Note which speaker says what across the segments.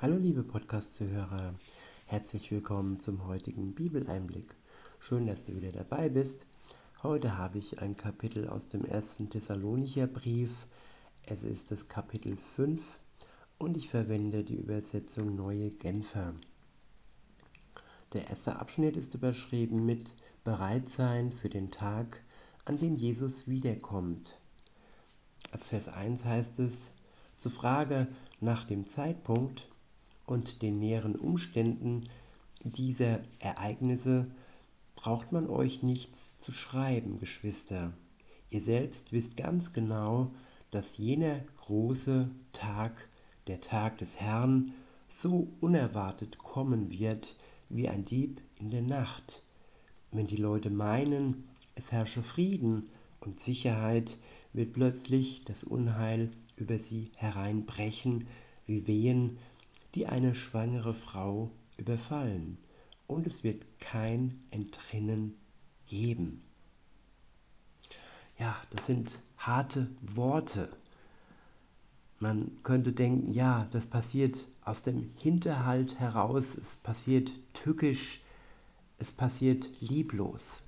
Speaker 1: Hallo liebe Podcast-Zuhörer, herzlich willkommen zum heutigen Bibeleinblick. Schön, dass du wieder dabei bist. Heute habe ich ein Kapitel aus dem ersten Thessalonicher Brief. Es ist das Kapitel 5 und ich verwende die Übersetzung Neue Genfer. Der erste Abschnitt ist überschrieben mit Bereitsein für den Tag, an dem Jesus wiederkommt. Ab Vers 1 heißt es, zur Frage nach dem Zeitpunkt und den näheren Umständen dieser Ereignisse braucht man euch nichts zu schreiben, Geschwister. Ihr selbst wisst ganz genau, dass jener große Tag, der Tag des Herrn, so unerwartet kommen wird wie ein Dieb in der Nacht. Wenn die Leute meinen, es herrsche Frieden und Sicherheit, wird plötzlich das Unheil über sie hereinbrechen, wie Wehen die eine schwangere Frau überfallen und es wird kein Entrinnen geben. Ja, das sind harte Worte. Man könnte denken, ja, das passiert aus dem Hinterhalt heraus, es passiert tückisch, es passiert lieblos.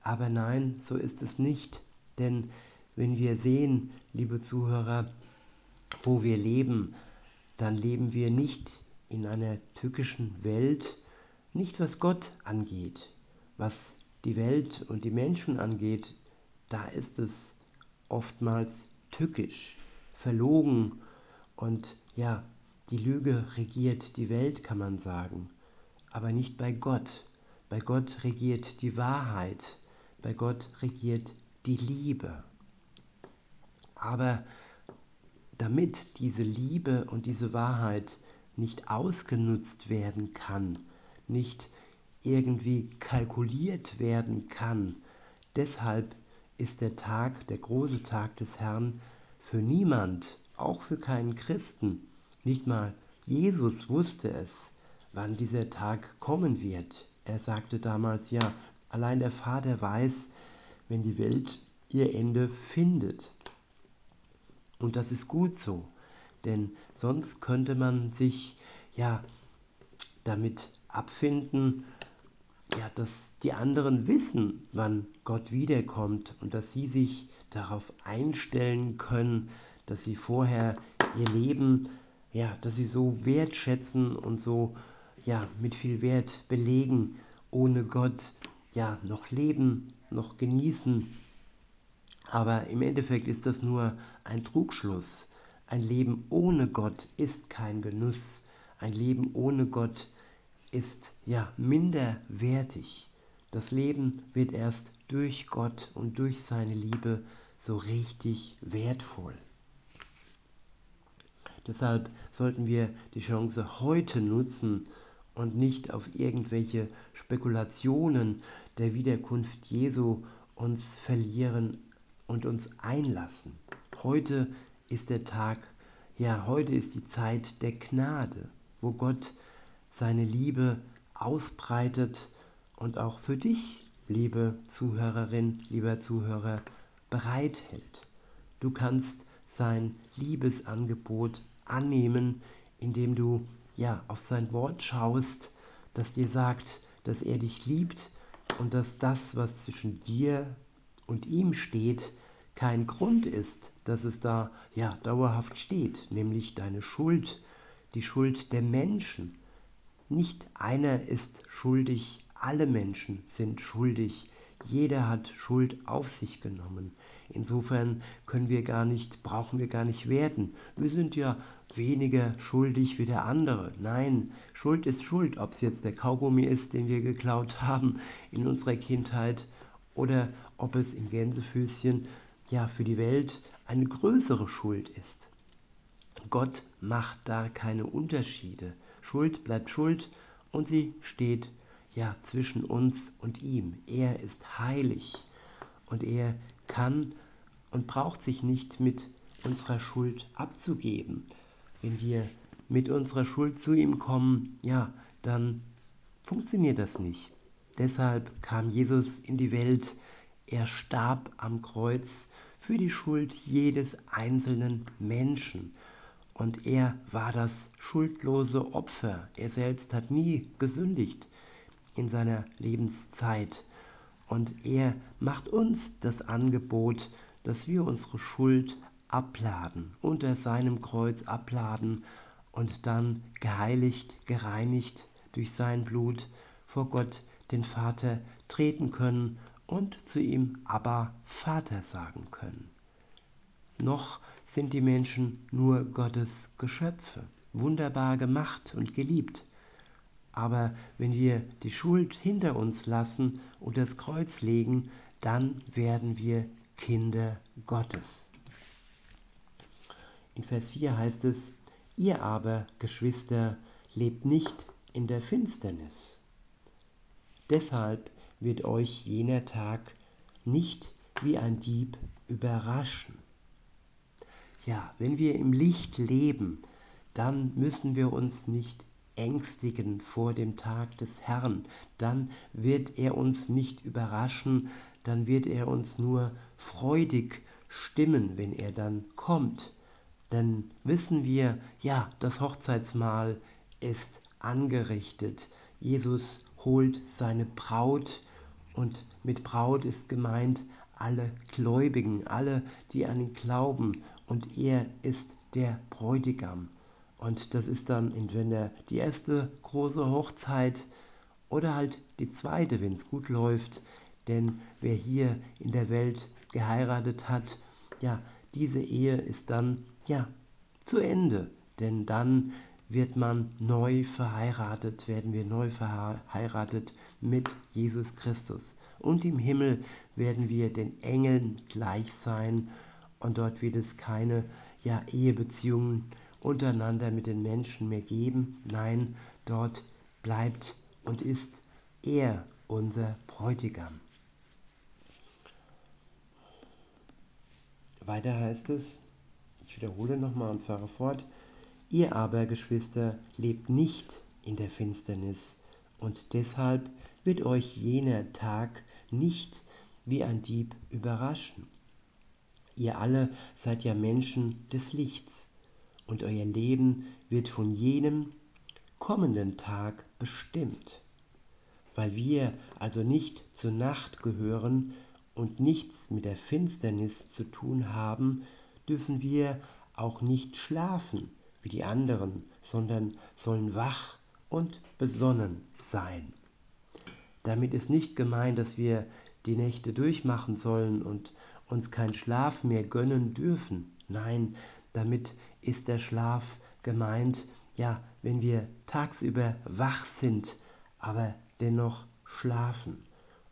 Speaker 1: Aber nein, so ist es nicht, denn wenn wir sehen, liebe Zuhörer, wo wir leben, dann leben wir nicht in einer tückischen Welt, nicht was Gott angeht, was die Welt und die Menschen angeht, da ist es oftmals tückisch, verlogen und ja, die Lüge regiert die Welt, kann man sagen, aber nicht bei Gott. Bei Gott regiert die Wahrheit, bei Gott regiert die Liebe. Aber damit diese Liebe und diese Wahrheit nicht ausgenutzt werden kann, nicht irgendwie kalkuliert werden kann, deshalb ist der Tag, der große Tag des Herrn, für niemand, auch für keinen Christen, nicht mal Jesus wusste es, wann dieser Tag kommen wird. Er sagte damals, ja, allein der Vater weiß, wenn die Welt ihr Ende findet. Und das ist gut so, denn sonst könnte man sich ja damit abfinden, ja, dass die anderen wissen, wann Gott wiederkommt und dass sie sich darauf einstellen können, dass sie vorher ihr Leben, ja, dass sie so wertschätzen und so, ja, mit viel Wert belegen, ohne Gott, ja, noch leben, noch genießen aber im Endeffekt ist das nur ein Trugschluss. Ein Leben ohne Gott ist kein Genuss. Ein Leben ohne Gott ist ja minderwertig. Das Leben wird erst durch Gott und durch seine Liebe so richtig wertvoll. Deshalb sollten wir die Chance heute nutzen und nicht auf irgendwelche Spekulationen der Wiederkunft Jesu uns verlieren, und uns einlassen. Heute ist der Tag, ja, heute ist die Zeit der Gnade, wo Gott seine Liebe ausbreitet und auch für dich, liebe Zuhörerin, lieber Zuhörer, bereithält. Du kannst sein Liebesangebot annehmen, indem du ja auf sein Wort schaust, das dir sagt, dass er dich liebt und dass das, was zwischen dir und ihm steht, kein Grund ist, dass es da ja dauerhaft steht, nämlich deine Schuld, die Schuld der Menschen. Nicht einer ist schuldig, alle Menschen sind schuldig. Jeder hat Schuld auf sich genommen. Insofern können wir gar nicht, brauchen wir gar nicht werden. Wir sind ja weniger schuldig wie der andere. Nein, Schuld ist Schuld, ob es jetzt der Kaugummi ist, den wir geklaut haben in unserer Kindheit oder ob es in Gänsefüßchen ja für die Welt eine größere Schuld ist. Gott macht da keine Unterschiede. Schuld bleibt Schuld und sie steht ja zwischen uns und ihm. Er ist heilig und er kann und braucht sich nicht mit unserer Schuld abzugeben. Wenn wir mit unserer Schuld zu ihm kommen, ja, dann funktioniert das nicht. Deshalb kam Jesus in die Welt, er starb am Kreuz für die Schuld jedes einzelnen Menschen. und er war das schuldlose Opfer. Er selbst hat nie gesündigt in seiner Lebenszeit. Und er macht uns das Angebot, dass wir unsere Schuld abladen, unter seinem Kreuz abladen und dann geheiligt, gereinigt durch sein Blut vor Gott, den Vater, treten können und zu ihm aber Vater sagen können. Noch sind die Menschen nur Gottes Geschöpfe, wunderbar gemacht und geliebt. Aber wenn wir die Schuld hinter uns lassen und das Kreuz legen, dann werden wir Kinder Gottes. In Vers 4 heißt es, ihr aber, Geschwister, lebt nicht in der Finsternis. Deshalb wird euch jener Tag nicht wie ein Dieb überraschen. Ja, wenn wir im Licht leben, dann müssen wir uns nicht ängstigen vor dem Tag des Herrn, dann wird er uns nicht überraschen, dann wird er uns nur freudig stimmen, wenn er dann kommt. Dann wissen wir, ja, das Hochzeitsmahl ist angerichtet. Jesus holt seine Braut und mit Braut ist gemeint alle Gläubigen, alle, die an ihn glauben und er ist der Bräutigam. Und das ist dann entweder die erste große Hochzeit oder halt die zweite, wenn es gut läuft. Denn wer hier in der Welt geheiratet hat, ja, diese Ehe ist dann ja zu Ende. Denn dann wird man neu verheiratet, werden wir neu verheiratet mit Jesus Christus. Und im Himmel werden wir den Engeln gleich sein und dort wird es keine ja, Ehebeziehungen untereinander mit den Menschen mehr geben. Nein, dort bleibt und ist er unser Bräutigam. Weiter heißt es, ich wiederhole nochmal und fahre fort, ihr aber, Geschwister, lebt nicht in der Finsternis, und deshalb wird euch jener Tag nicht wie ein Dieb überraschen. Ihr alle seid ja Menschen des Lichts, und euer Leben wird von jenem kommenden Tag bestimmt. Weil wir also nicht zur Nacht gehören und nichts mit der Finsternis zu tun haben, dürfen wir auch nicht schlafen wie die anderen, sondern sollen wach und besonnen sein. Damit ist nicht gemeint, dass wir die Nächte durchmachen sollen und uns keinen Schlaf mehr gönnen dürfen. Nein, damit ist der Schlaf gemeint, ja, wenn wir tagsüber wach sind, aber dennoch schlafen,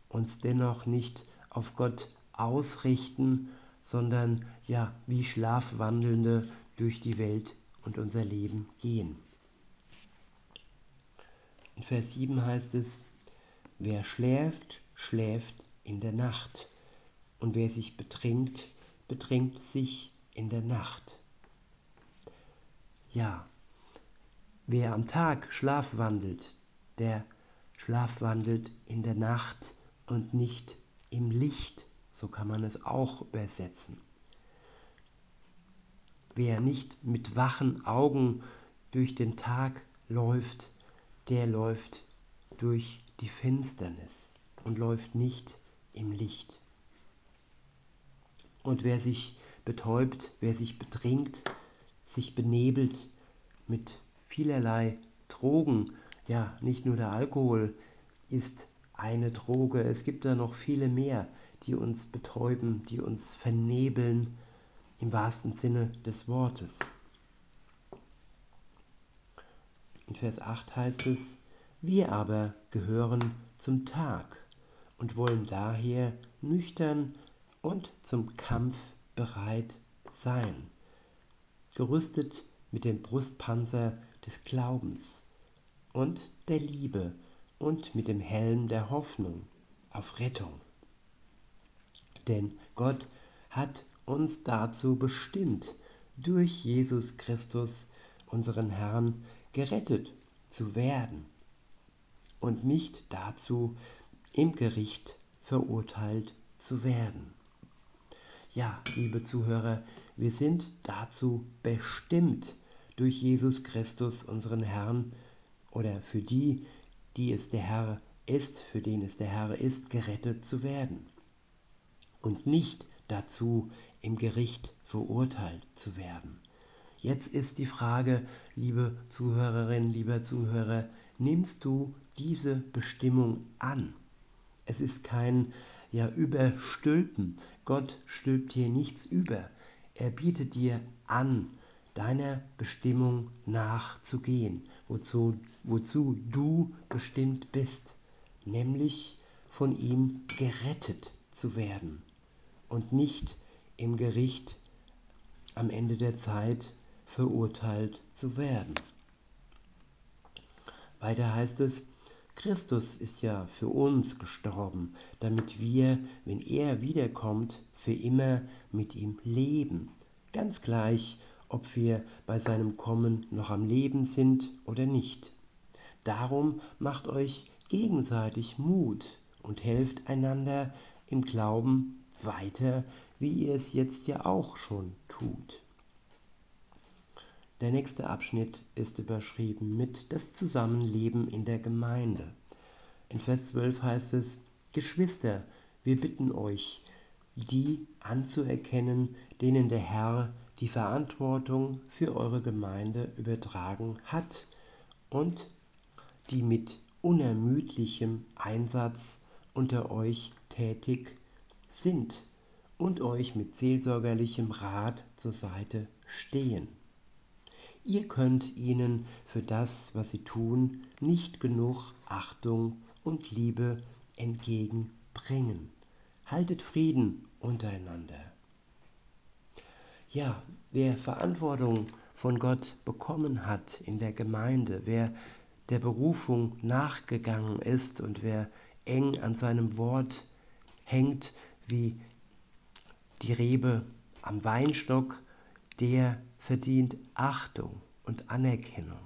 Speaker 1: uns dennoch nicht auf Gott ausrichten, sondern ja, wie Schlafwandelnde durch die Welt und unser Leben gehen. In Vers 7 heißt es, wer schläft, schläft in der Nacht, und wer sich betrinkt, betrinkt sich in der Nacht. Ja, wer am Tag schlafwandelt, der schlafwandelt in der Nacht und nicht im Licht, so kann man es auch übersetzen. Wer nicht mit wachen Augen durch den Tag läuft, der läuft durch die Finsternis und läuft nicht im Licht. Und wer sich betäubt, wer sich betrinkt, sich benebelt mit vielerlei Drogen, ja, nicht nur der Alkohol ist eine Droge, es gibt da noch viele mehr, die uns betäuben, die uns vernebeln, im wahrsten Sinne des Wortes. In Vers 8 heißt es, wir aber gehören zum Tag und wollen daher nüchtern und zum Kampf bereit sein, gerüstet mit dem Brustpanzer des Glaubens und der Liebe und mit dem Helm der Hoffnung auf Rettung. Denn Gott hat uns dazu bestimmt, durch Jesus Christus, unseren Herrn, gerettet zu werden und nicht dazu, im Gericht verurteilt zu werden. Ja, liebe Zuhörer, wir sind dazu bestimmt, durch Jesus Christus, unseren Herrn, oder für die, die es der Herr ist, für den es der Herr ist, gerettet zu werden. Und nicht dazu, im Gericht verurteilt zu werden. Jetzt ist die Frage, liebe Zuhörerin, lieber Zuhörer, nimmst du diese Bestimmung an? Es ist kein ja Überstülpen. Gott stülpt hier nichts über. Er bietet dir an, deiner Bestimmung nachzugehen, wozu, wozu du bestimmt bist, nämlich von ihm gerettet zu werden und nicht im Gericht am Ende der Zeit verurteilt zu werden. Weiter heißt es, Christus ist ja für uns gestorben, damit wir, wenn er wiederkommt, für immer mit ihm leben. Ganz gleich, ob wir bei seinem Kommen noch am Leben sind oder nicht. Darum macht euch gegenseitig Mut und helft einander im Glauben weiter, wie ihr es jetzt ja auch schon tut. Der nächste Abschnitt ist überschrieben mit das Zusammenleben in der Gemeinde. In Vers 12 heißt es, Geschwister, wir bitten euch, die anzuerkennen, denen der Herr die Verantwortung für eure Gemeinde übertragen hat und die mit unermüdlichem Einsatz unter euch tätig sind und euch mit seelsorgerlichem Rat zur Seite stehen. Ihr könnt ihnen für das, was sie tun, nicht genug Achtung und Liebe entgegenbringen. Haltet Frieden untereinander. Ja, wer Verantwortung von Gott bekommen hat in der Gemeinde, wer der Berufung nachgegangen ist und wer eng an seinem Wort hängt wie die Rebe am Weinstock, der verdient Achtung und Anerkennung.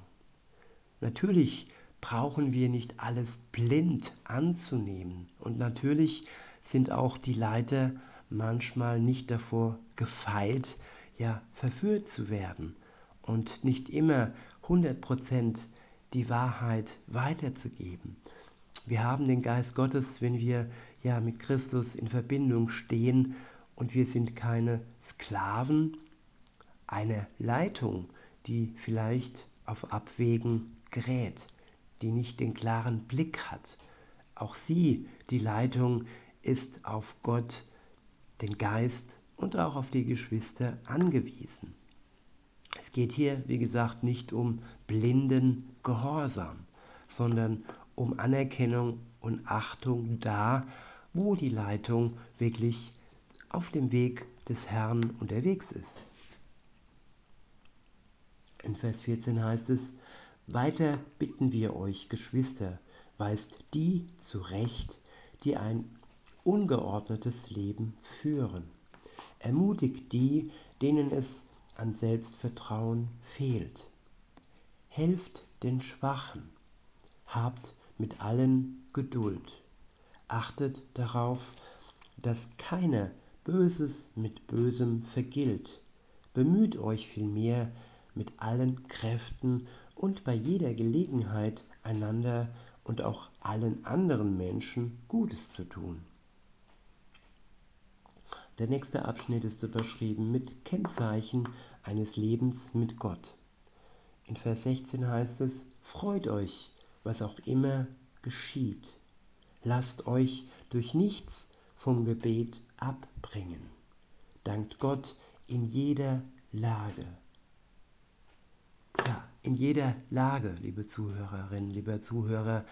Speaker 1: Natürlich brauchen wir nicht alles blind anzunehmen und natürlich sind auch die Leiter manchmal nicht davor gefeit, ja, verführt zu werden und nicht immer 100% die Wahrheit weiterzugeben. Wir haben den Geist Gottes, wenn wir ja mit Christus in Verbindung stehen und wir sind keine Sklaven, eine Leitung, die vielleicht auf Abwägen gerät, die nicht den klaren Blick hat. Auch sie, die Leitung, ist auf Gott, den Geist und auch auf die Geschwister angewiesen. Es geht hier, wie gesagt, nicht um blinden Gehorsam, sondern um Anerkennung und Achtung da, wo die Leitung wirklich auf dem Weg des Herrn unterwegs ist. In Vers 14 heißt es, weiter bitten wir euch, Geschwister, weist die zurecht, die ein ungeordnetes Leben führen. Ermutigt die, denen es an Selbstvertrauen fehlt. Helft den Schwachen. Habt mit allen Geduld. Achtet darauf, dass keiner Böses mit Bösem vergilt. Bemüht euch vielmehr, mit allen Kräften und bei jeder Gelegenheit einander und auch allen anderen Menschen Gutes zu tun. Der nächste Abschnitt ist überschrieben mit Kennzeichen eines Lebens mit Gott. In Vers 16 heißt es, Freut euch, was auch immer geschieht. Lasst euch durch nichts vom Gebet abbringen. Dankt Gott in jeder Lage ja, in jeder Lage, liebe Zuhörerinnen, lieber Zuhörer.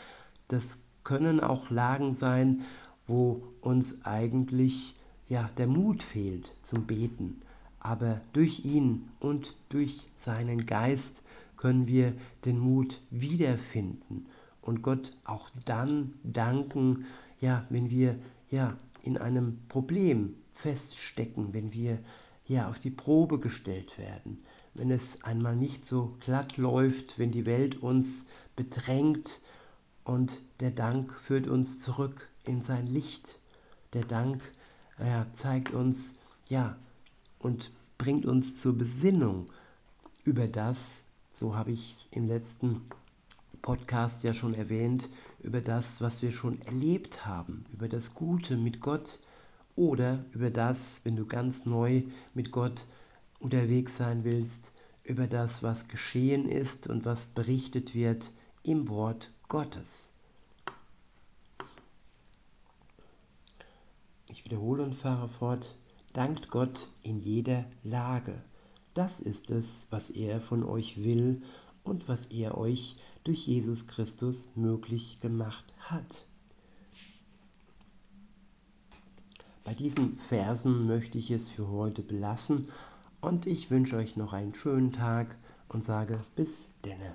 Speaker 1: Das können auch Lagen sein, wo uns eigentlich ja, der Mut fehlt zum Beten. Aber durch ihn und durch seinen Geist können wir den Mut wiederfinden und Gott auch dann danken, ja, wenn wir ja in einem Problem feststecken, wenn wir ja auf die Probe gestellt werden, wenn es einmal nicht so glatt läuft, wenn die Welt uns bedrängt und der Dank führt uns zurück in sein Licht. Der Dank ja, zeigt uns, ja, und bringt uns zur Besinnung über das, so habe ich im letzten Podcast ja schon erwähnt, über das, was wir schon erlebt haben, über das Gute mit Gott oder über das, wenn du ganz neu mit Gott unterwegs sein willst, über das, was geschehen ist und was berichtet wird im Wort Gottes. Ich wiederhole und fahre fort. Dankt Gott in jeder Lage. Das ist es, was er von euch will und was er euch durch Jesus Christus möglich gemacht hat. Bei diesen Versen möchte ich es für heute belassen und ich wünsche euch noch einen schönen Tag und sage bis denne.